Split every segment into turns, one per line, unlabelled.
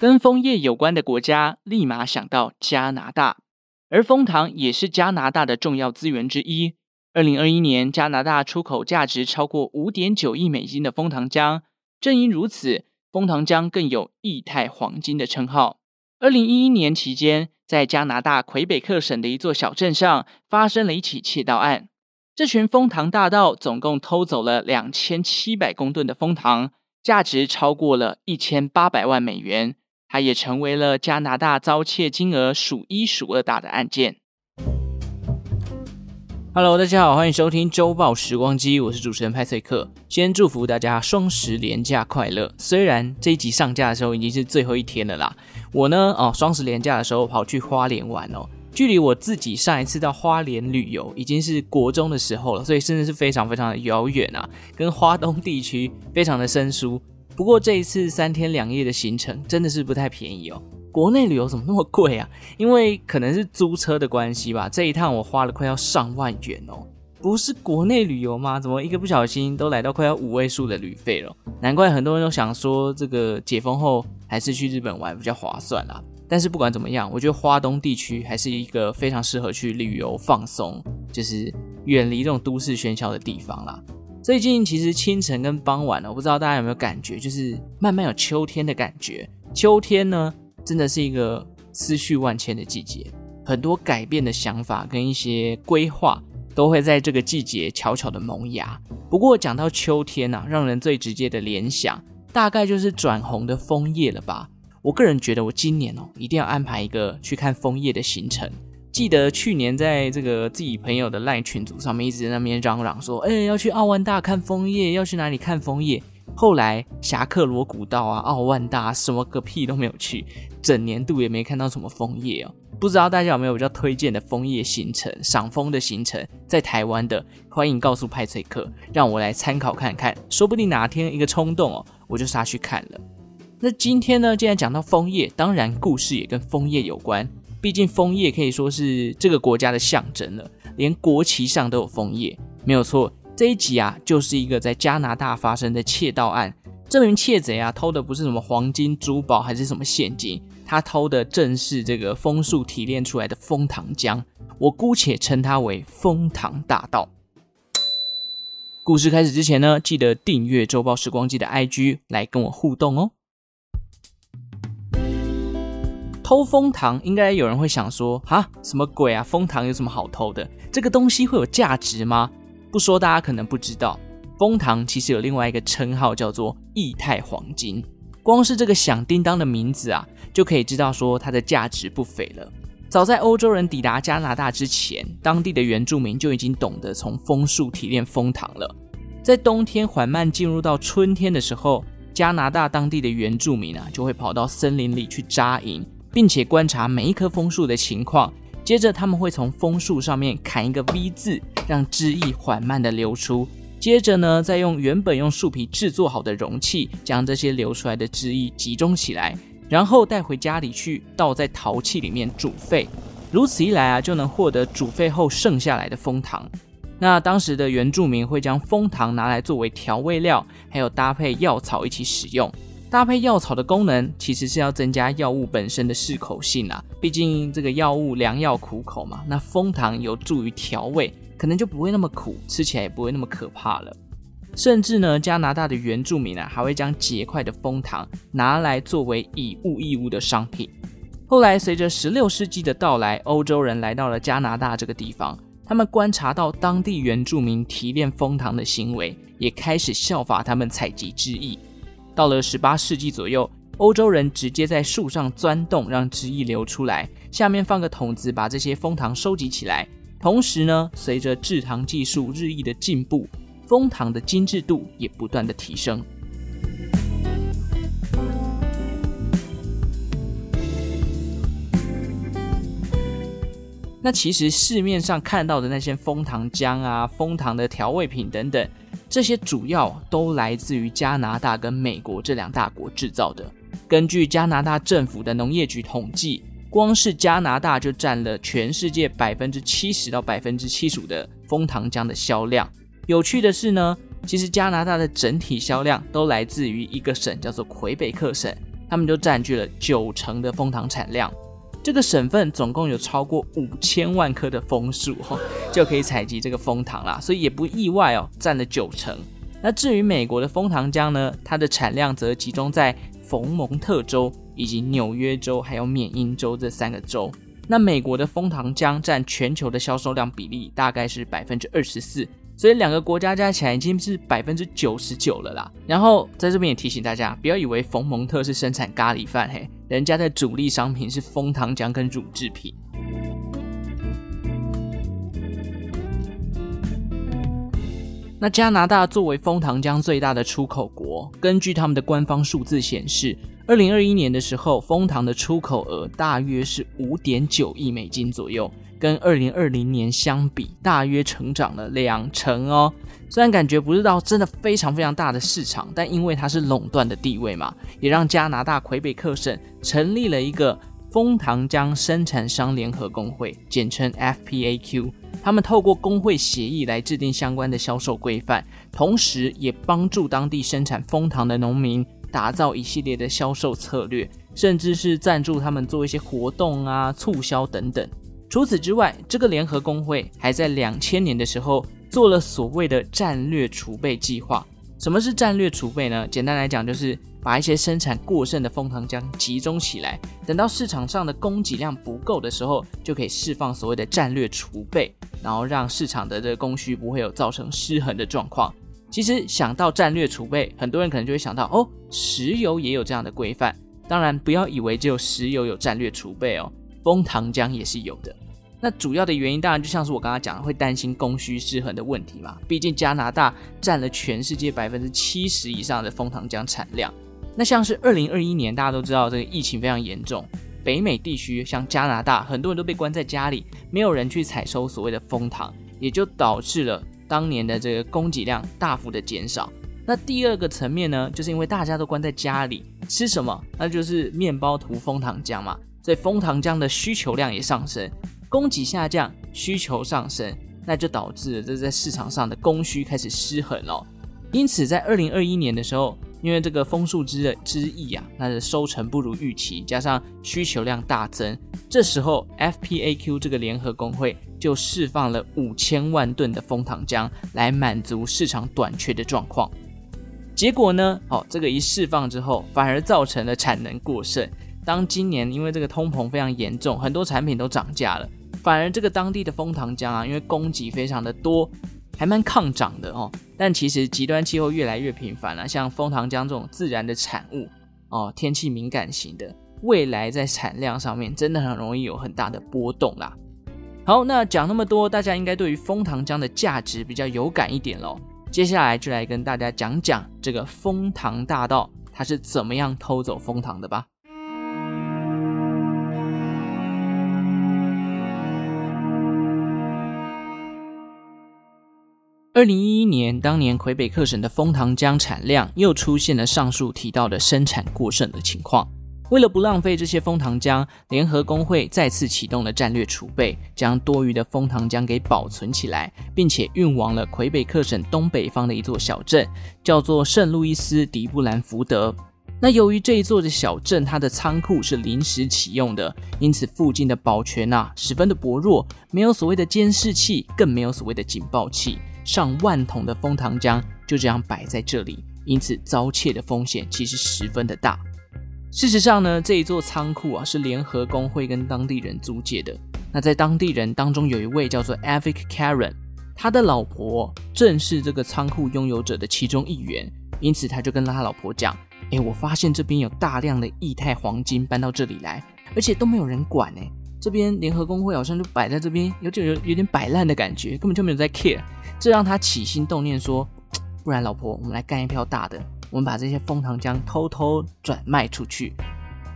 跟枫叶有关的国家，立马想到加拿大，而枫糖也是加拿大的重要资源之一。二零二一年，加拿大出口价值超过五点九亿美金的枫糖浆，正因如此，枫糖浆更有“液态黄金”的称号。二零一一年期间，在加拿大魁北克省的一座小镇上，发生了一起窃盗案。这群枫糖大盗总共偷走了两千七百公吨的枫糖，价值超过了一千八百万美元。它也成为了加拿大遭窃金额数一数二大的案件。Hello，大家好，欢迎收听周报时光机，我是主持人派翠克。先祝福大家双十连假快乐。虽然这一集上架的时候已经是最后一天了啦，我呢，哦，双十连假的时候跑去花莲玩哦，距离我自己上一次到花莲旅游已经是国中的时候了，所以真的是非常非常的遥远啊，跟花东地区非常的生疏。不过这一次三天两夜的行程真的是不太便宜哦。国内旅游怎么那么贵啊？因为可能是租车的关系吧。这一趟我花了快要上万元哦。不是国内旅游吗？怎么一个不小心都来到快要五位数的旅费了？难怪很多人都想说，这个解封后还是去日本玩比较划算啦。但是不管怎么样，我觉得花东地区还是一个非常适合去旅游放松，就是远离这种都市喧嚣的地方啦。最近其实清晨跟傍晚呢，我不知道大家有没有感觉，就是慢慢有秋天的感觉。秋天呢，真的是一个思绪万千的季节，很多改变的想法跟一些规划都会在这个季节悄悄的萌芽。不过讲到秋天啊，让人最直接的联想，大概就是转红的枫叶了吧。我个人觉得，我今年哦，一定要安排一个去看枫叶的行程。记得去年在这个自己朋友的赖群组上面一直在那边嚷嚷说，哎，要去奥万大看枫叶，要去哪里看枫叶？后来侠客罗古道啊、奥万大什么个屁都没有去，整年度也没看到什么枫叶哦。不知道大家有没有比较推荐的枫叶行程、赏枫的行程，在台湾的，欢迎告诉派翠克，让我来参考看看，说不定哪天一个冲动哦，我就杀去看了。那今天呢，既然讲到枫叶，当然故事也跟枫叶有关。毕竟枫叶可以说是这个国家的象征了，连国旗上都有枫叶，没有错。这一集啊，就是一个在加拿大发生的窃盗案。这名窃贼啊，偷的不是什么黄金珠宝，还是什么现金，他偷的正是这个枫树提炼出来的枫糖浆。我姑且称他为枫糖大盗。故事开始之前呢，记得订阅周报时光机的 IG 来跟我互动哦。偷蜂糖，应该有人会想说，哈，什么鬼啊？蜂糖有什么好偷的？这个东西会有价值吗？不说，大家可能不知道，蜂糖其实有另外一个称号，叫做液态黄金。光是这个响叮当的名字啊，就可以知道说它的价值不菲了。早在欧洲人抵达加拿大之前，当地的原住民就已经懂得从枫树提炼蜂糖了。在冬天缓慢进入到春天的时候，加拿大当地的原住民啊，就会跑到森林里去扎营。并且观察每一棵枫树的情况，接着他们会从枫树上面砍一个 V 字，让汁液缓慢地流出。接着呢，再用原本用树皮制作好的容器，将这些流出来的汁液集中起来，然后带回家里去倒在陶器里面煮沸。如此一来啊，就能获得煮沸后剩下来的枫糖。那当时的原住民会将枫糖拿来作为调味料，还有搭配药草一起使用。搭配药草的功能，其实是要增加药物本身的适口性啊。毕竟这个药物良药苦口嘛，那蜂糖有助于调味，可能就不会那么苦，吃起来也不会那么可怕了。甚至呢，加拿大的原住民啊，还会将结块的蜂糖拿来作为以物易物的商品。后来随着十六世纪的到来，欧洲人来到了加拿大这个地方，他们观察到当地原住民提炼蜂糖的行为，也开始效法他们采集之意。到了十八世纪左右欧洲人直接在树上钻洞让汁液流出来下面放个桶子把这些蜂糖收集起来。同时呢随着制糖技术日益的进步蜂糖的精致度也不断的提升。那其实市面上看到的那些蜂糖浆啊蜂糖的调味品等等这些主要都来自于加拿大跟美国这两大国制造的。根据加拿大政府的农业局统计，光是加拿大就占了全世界百分之七十到百分之七十五的枫糖浆的销量。有趣的是呢，其实加拿大的整体销量都来自于一个省，叫做魁北克省，他们就占据了九成的枫糖产量。这个省份总共有超过五千万棵的枫树，哦，就可以采集这个枫糖啦，所以也不意外哦，占了九成。那至于美国的枫糖浆呢，它的产量则集中在佛蒙特州以及纽约州还有缅因州这三个州。那美国的枫糖浆占全球的销售量比例大概是百分之二十四。所以两个国家加起来已经是百分之九十九了啦。然后在这边也提醒大家，不要以为冯蒙特是生产咖喱饭，嘿，人家的主力商品是枫糖浆跟乳制品。那加拿大作为枫糖浆最大的出口国，根据他们的官方数字显示，二零二一年的时候，枫糖的出口额大约是五点九亿美金左右。跟二零二零年相比，大约成长了两成哦。虽然感觉不是到真的非常非常大的市场，但因为它是垄断的地位嘛，也让加拿大魁北克省成立了一个枫糖浆生产商联合工会，简称 FPAQ。他们透过工会协议来制定相关的销售规范，同时也帮助当地生产枫糖的农民打造一系列的销售策略，甚至是赞助他们做一些活动啊、促销等等。除此之外，这个联合工会还在两千年的时候做了所谓的战略储备计划。什么是战略储备呢？简单来讲，就是把一些生产过剩的蜂糖浆集中起来，等到市场上的供给量不够的时候，就可以释放所谓的战略储备，然后让市场的这个供需不会有造成失衡的状况。其实想到战略储备，很多人可能就会想到，哦，石油也有这样的规范。当然，不要以为只有石油有战略储备哦。蜂糖浆也是有的，那主要的原因当然就像是我刚刚讲的，会担心供需失衡的问题嘛。毕竟加拿大占了全世界百分之七十以上的枫糖浆产量。那像是二零二一年，大家都知道这个疫情非常严重，北美地区像加拿大，很多人都被关在家里，没有人去采收所谓的枫糖，也就导致了当年的这个供给量大幅的减少。那第二个层面呢，就是因为大家都关在家里，吃什么？那就是面包涂枫糖浆嘛。所以枫糖浆的需求量也上升，供给下降，需求上升，那就导致了这在市场上的供需开始失衡了。因此，在二零二一年的时候，因为这个枫树枝的枝叶啊，它的收成不如预期，加上需求量大增，这时候 FPAQ 这个联合工会就释放了五千万吨的枫糖浆来满足市场短缺的状况。结果呢，哦，这个一释放之后，反而造成了产能过剩。当今年因为这个通膨非常严重，很多产品都涨价了，反而这个当地的枫糖浆啊，因为供给非常的多，还蛮抗涨的哦。但其实极端气候越来越频繁了，像枫糖浆这种自然的产物哦，天气敏感型的，未来在产量上面真的很容易有很大的波动啦。好，那讲那么多，大家应该对于枫糖浆的价值比较有感一点喽。接下来就来跟大家讲讲这个枫糖大盗他是怎么样偷走枫糖的吧。二零一一年，当年魁北克省的枫糖浆产量又出现了上述提到的生产过剩的情况。为了不浪费这些枫糖浆，联合工会再次启动了战略储备，将多余的枫糖浆给保存起来，并且运往了魁北克省东北方的一座小镇，叫做圣路易斯迪布兰福德。那由于这一座的小镇，它的仓库是临时启用的，因此附近的保全啊十分的薄弱，没有所谓的监视器，更没有所谓的警报器。上万桶的蜂糖浆就这样摆在这里，因此遭窃的风险其实十分的大。事实上呢，这一座仓库啊是联合工会跟当地人租借的。那在当地人当中有一位叫做 Avic Karen，他的老婆正是这个仓库拥有者的其中一员，因此他就跟他老婆讲：“诶，我发现这边有大量的液态黄金搬到这里来，而且都没有人管诶。这边联合工会好像就摆在这边，有点有有点摆烂的感觉，根本就没有在 care。”这让他起心动念说：“不然，老婆，我们来干一票大的，我们把这些蜂糖浆偷偷转卖出去。”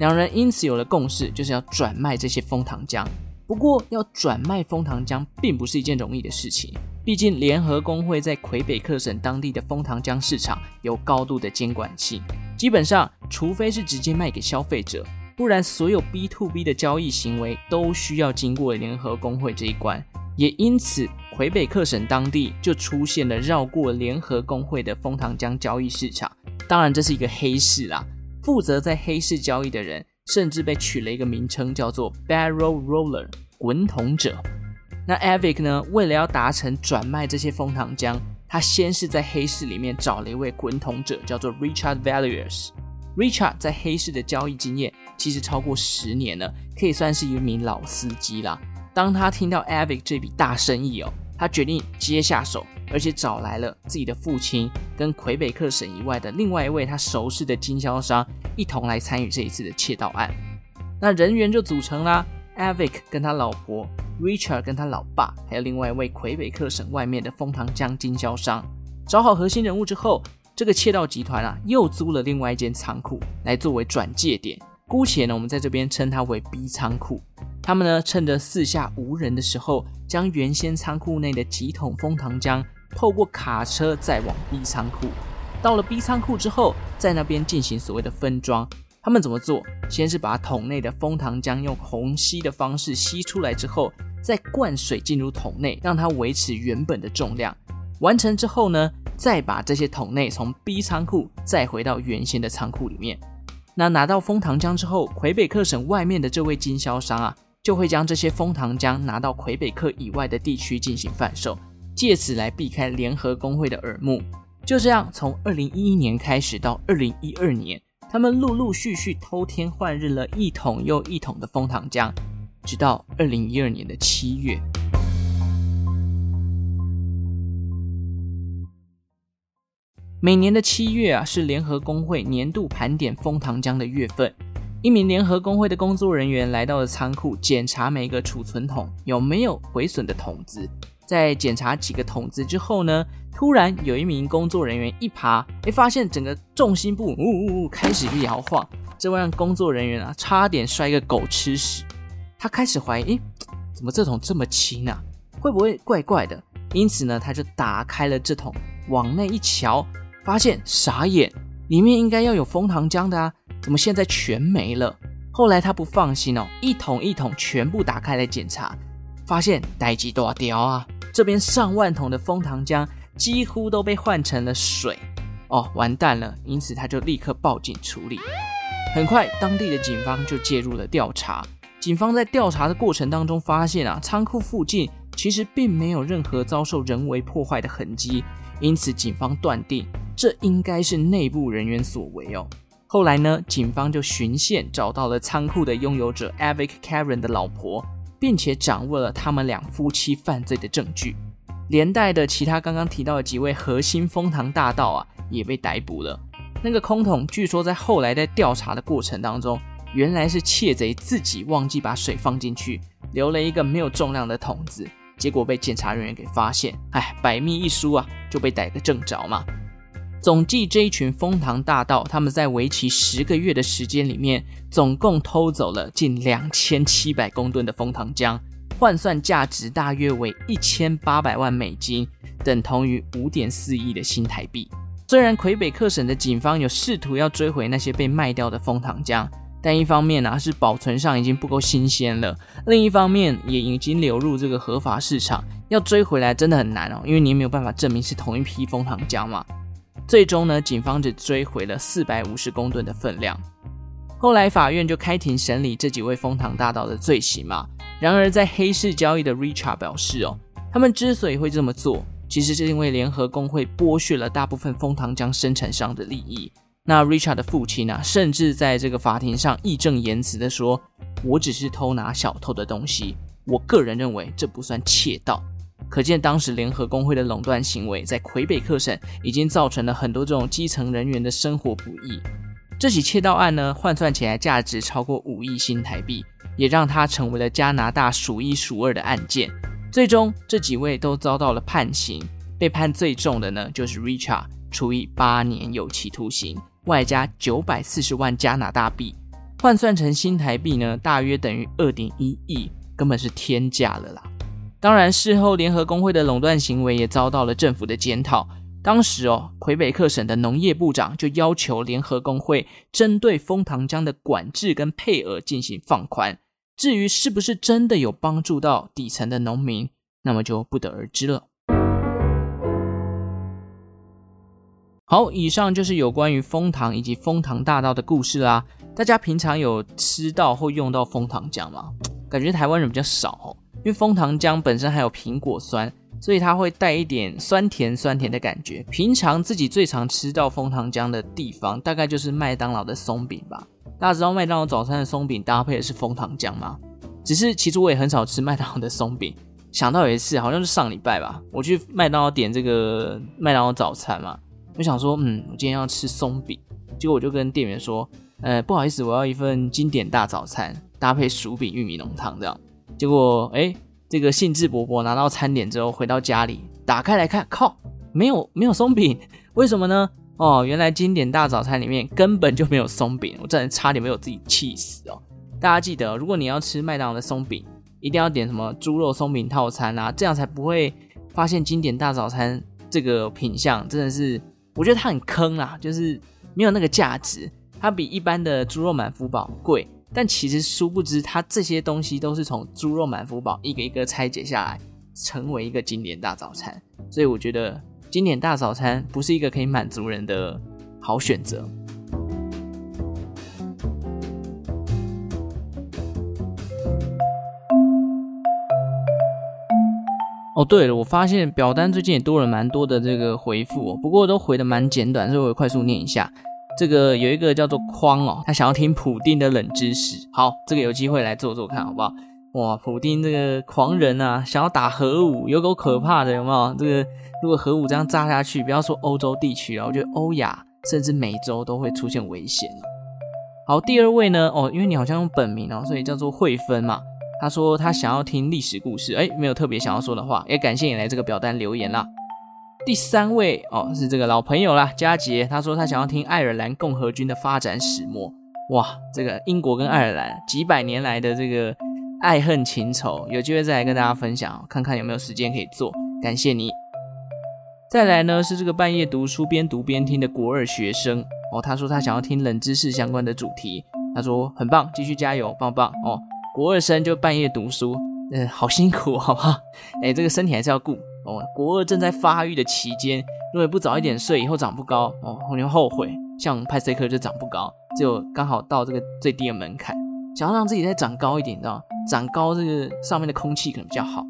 两人因此有了共识，就是要转卖这些蜂糖浆。不过，要转卖蜂糖浆并不是一件容易的事情。毕竟，联合工会在魁北克省当地的蜂糖浆市场有高度的监管性。基本上，除非是直接卖给消费者，不然所有 B to B 的交易行为都需要经过联合公会这一关。也因此，魁北克省当地就出现了绕过联合公会的枫糖浆交易市场。当然，这是一个黑市啦。负责在黑市交易的人，甚至被取了一个名称，叫做 Barrel Roller，滚筒者。那 Avic 呢，为了要达成转卖这些枫糖浆，他先是在黑市里面找了一位滚筒者，叫做 Richard Valliers。Richard 在黑市的交易经验其实超过十年了，可以算是一名老司机啦。当他听到 Avic 这笔大生意哦，他决定接下手，而且找来了自己的父亲跟魁北克省以外的另外一位他熟识的经销商，一同来参与这一次的窃盗案。那人员就组成啦，Avic 跟他老婆。Richard 跟他老爸，还有另外一位魁北克省外面的枫糖浆经销商，找好核心人物之后，这个窃盗集团啊，又租了另外一间仓库来作为转借点。姑且呢，我们在这边称它为 B 仓库。他们呢，趁着四下无人的时候，将原先仓库内的几桶蜂糖浆透过卡车载往 B 仓库。到了 B 仓库之后，在那边进行所谓的分装。他们怎么做？先是把桶内的蜂糖浆用虹吸的方式吸出来之后，再灌水进入桶内，让它维持原本的重量。完成之后呢，再把这些桶内从 B 仓库再回到原先的仓库里面。那拿到蜂糖浆之后，魁北克省外面的这位经销商啊，就会将这些蜂糖浆拿到魁北克以外的地区进行贩售，借此来避开联合公会的耳目。就这样，从二零一一年开始到二零一二年。他们陆陆续续偷天换日了一桶又一桶的蜂糖浆，直到二零一二年的七月。每年的七月啊，是联合公会年度盘点枫糖浆的月份。一名联合公会的工作人员来到了仓库，检查每个储存桶有没有毁损的桶子。在检查几个桶子之后呢，突然有一名工作人员一爬，哎，发现整个重心部呜呜呜开始摇晃，这会让工作人员啊差点摔个狗吃屎。他开始怀疑，诶，怎么这桶这么轻啊？会不会怪怪的？因此呢，他就打开了这桶，往内一瞧，发现傻眼，里面应该要有枫糖浆的啊，怎么现在全没了？后来他不放心哦，一桶一桶全部打开来检查，发现代志大条啊！这边上万桶的枫糖浆几乎都被换成了水，哦，完蛋了！因此他就立刻报警处理。很快，当地的警方就介入了调查。警方在调查的过程当中发现啊，仓库附近其实并没有任何遭受人为破坏的痕迹，因此警方断定这应该是内部人员所为哦。后来呢，警方就循线找到了仓库的拥有者 Avic Karen 的老婆。并且掌握了他们两夫妻犯罪的证据，连带的其他刚刚提到的几位核心封堂大盗啊，也被逮捕了。那个空桶据说在后来在调查的过程当中，原来是窃贼自己忘记把水放进去，留了一个没有重量的桶子，结果被检查人员给发现，哎，百密一疏啊，就被逮个正着嘛。总计这一群枫糖大盗，他们在为期十个月的时间里面，总共偷走了近两千七百公吨的枫糖浆，换算价值大约为一千八百万美金，等同于五点四亿的新台币。虽然魁北克省的警方有试图要追回那些被卖掉的枫糖浆，但一方面呢、是保存上已经不够新鲜了，另一方面也已经流入这个合法市场，要追回来真的很难哦，因为你没有办法证明是同一批蜂糖浆嘛。最终呢，警方只追回了四百五十公吨的分量。后来法院就开庭审理这几位封糖大盗的罪行嘛。然而，在黑市交易的 Richard 表示哦，他们之所以会这么做，其实是因为联合工会剥削了大部分枫糖浆生产商的利益。那 Richard 的父亲呢、甚至在这个法庭上义正言辞地说：“我只是偷拿小偷的东西，我个人认为这不算窃盗。”可见当时联合工会的垄断行为，在魁北克省已经造成了很多这种基层人员的生活不易。这起窃盗案呢，换算起来价值超过五亿新台币，也让它成为了加拿大数一数二的案件。最终，这几位都遭到了判刑，被判最重的呢，就是 Richard，处以八年有期徒刑，外加九百四十万加拿大币，换算成新台币呢，大约等于二点一亿。根本是天价了啦。当然，事后联合工会的垄断行为也遭到了政府的检讨。当时哦，魁北克省的农业部长就要求联合工会针对枫糖浆的管制跟配额进行放宽。至于是不是真的有帮助到底层的农民，那么就不得而知了。好，以上就是有关于枫糖以及枫糖大道的故事啦。大家平常有吃到或用到枫糖浆吗？感觉台湾人比较少哦，因为枫糖浆本身还有苹果酸，所以它会带一点酸甜酸甜的感觉。平常自己最常吃到枫糖浆的地方，大概就是麦当劳的松饼吧。大家知道麦当劳早餐的松饼搭配的是枫糖浆吗？只是其实我也很少吃麦当劳的松饼。想到有一次，好像是上礼拜吧，我去麦当劳点这个麦当劳早餐嘛。我想说，嗯，我今天要吃松饼，结果我就跟店员说，呃，不好意思，我要一份经典大早餐，搭配薯饼、玉米浓汤这样。结果，哎，这个兴致勃勃拿到餐点之后，回到家里，打开来看，靠，没有没有松饼，为什么呢？哦，原来经典大早餐里面根本就没有松饼，我真的差点没有自己气死哦。大家记得，如果你要吃麦当劳的松饼，一定要点什么猪肉松饼套餐啊，这样才不会发现经典大早餐这个品相真的是。我觉得它很坑啊，就是没有那个价值。它比一般的猪肉满福堡贵，但其实殊不知，它这些东西都是从猪肉满福堡一个一个拆解下来，成为一个经典大早餐。所以我觉得经典大早餐不是一个可以满足人的好选择。哦，对了，我发现表单最近也多了蛮多的这个回复哦，不过都回的蛮简短，所以我快速念一下。这个有一个叫做框哦，他想要听普丁的冷知识。好，这个有机会来做做看好不好？哇，普丁这个狂人啊，想要打核武，有够可怕的，有没有？这个如果核武这样炸下去，不要说欧洲地区啊，我觉得欧亚甚至美洲都会出现危险。好，第二位呢，哦，因为你好像用本名哦，所以叫做慧芬嘛。他说他想要听历史故事，哎，没有特别想要说的话，也感谢你来这个表单留言啦。第三位哦，是这个老朋友啦，佳杰，他说他想要听爱尔兰共和军的发展始末。哇，这个英国跟爱尔兰几百年来的这个爱恨情仇，有机会再来跟大家分享，看看有没有时间可以做。感谢你。再来呢是这个半夜读书边读边听的国二学生哦，他说他想要听冷知识相关的主题，他说很棒，继续加油，棒棒哦。国二生就半夜读书，嗯，好辛苦，好不好？哎，这个身体还是要顾哦。国二正在发育的期间，如果不早一点睡，以后长不高哦，你会后悔。像派翠克就长不高，只有刚好到这个最低的门槛，想要让自己再长高一点，你知道吗？长高这个上面的空气可能比较好。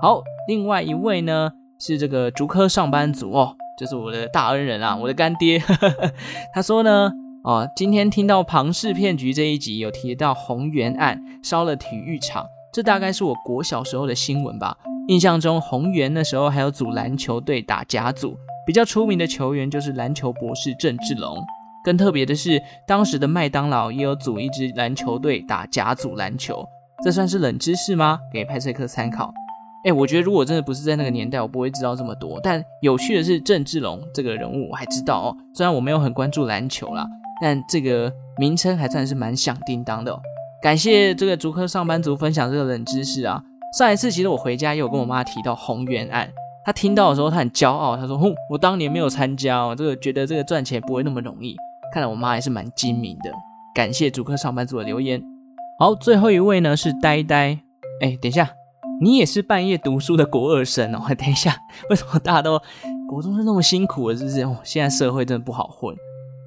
好，另外一位呢是这个竹科上班族哦，就是我的大恩人啊，我的干爹。他说呢。哦，今天听到庞氏骗局这一集有提到红原案烧了体育场，这大概是我国小时候的新闻吧。印象中红源那时候还有组篮球队打甲组，比较出名的球员就是篮球博士郑志龙。更特别的是，当时的麦当劳也有组一支篮球队打甲组篮球，这算是冷知识吗？给派翠克参考。哎，我觉得如果真的不是在那个年代，我不会知道这么多。但有趣的是，郑志龙这个人物我还知道哦，虽然我没有很关注篮球啦。但这个名称还算是蛮响叮当的哦，感谢这个竹科上班族分享这个冷知识啊！上一次其实我回家也有跟我妈提到鸿源案，她听到的时候她很骄傲，她说：“哼，我当年没有参加哦，这个觉得这个赚钱不会那么容易。”看来我妈还是蛮精明的。感谢竹科上班族的留言。好，最后一位呢是呆呆，哎，等一下，你也是半夜读书的国二生哦？等一下，为什么大家都国中生那么辛苦了？是不是？哦，现在社会真的不好混。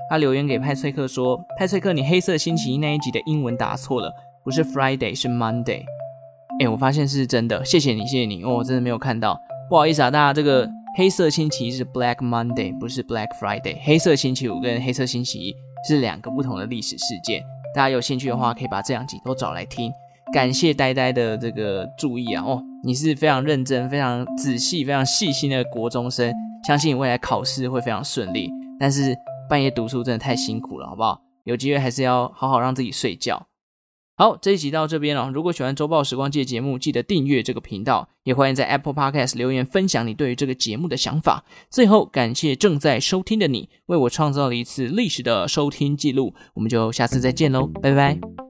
他留言给派翠克说：“派翠克，你黑色星期一那一集的英文打错了，不是 Friday 是 Monday。”哎，我发现是真的，谢谢你，谢谢你哦，我真的没有看到，不好意思啊，大家，这个黑色星期一是 Black Monday，不是 Black Friday。黑色星期五跟黑色星期一是两个不同的历史事件，大家有兴趣的话可以把这两集都找来听。感谢呆呆的这个注意啊，哦，你是非常认真、非常仔细、非常细心的国中生，相信你未来考试会非常顺利，但是。半夜读书真的太辛苦了，好不好？有机会还是要好好让自己睡觉。好，这一集到这边了。如果喜欢周报时光机的节目，记得订阅这个频道，也欢迎在 Apple Podcast 留言分享你对于这个节目的想法。最后，感谢正在收听的你，为我创造了一次历史的收听记录。我们就下次再见喽，拜拜。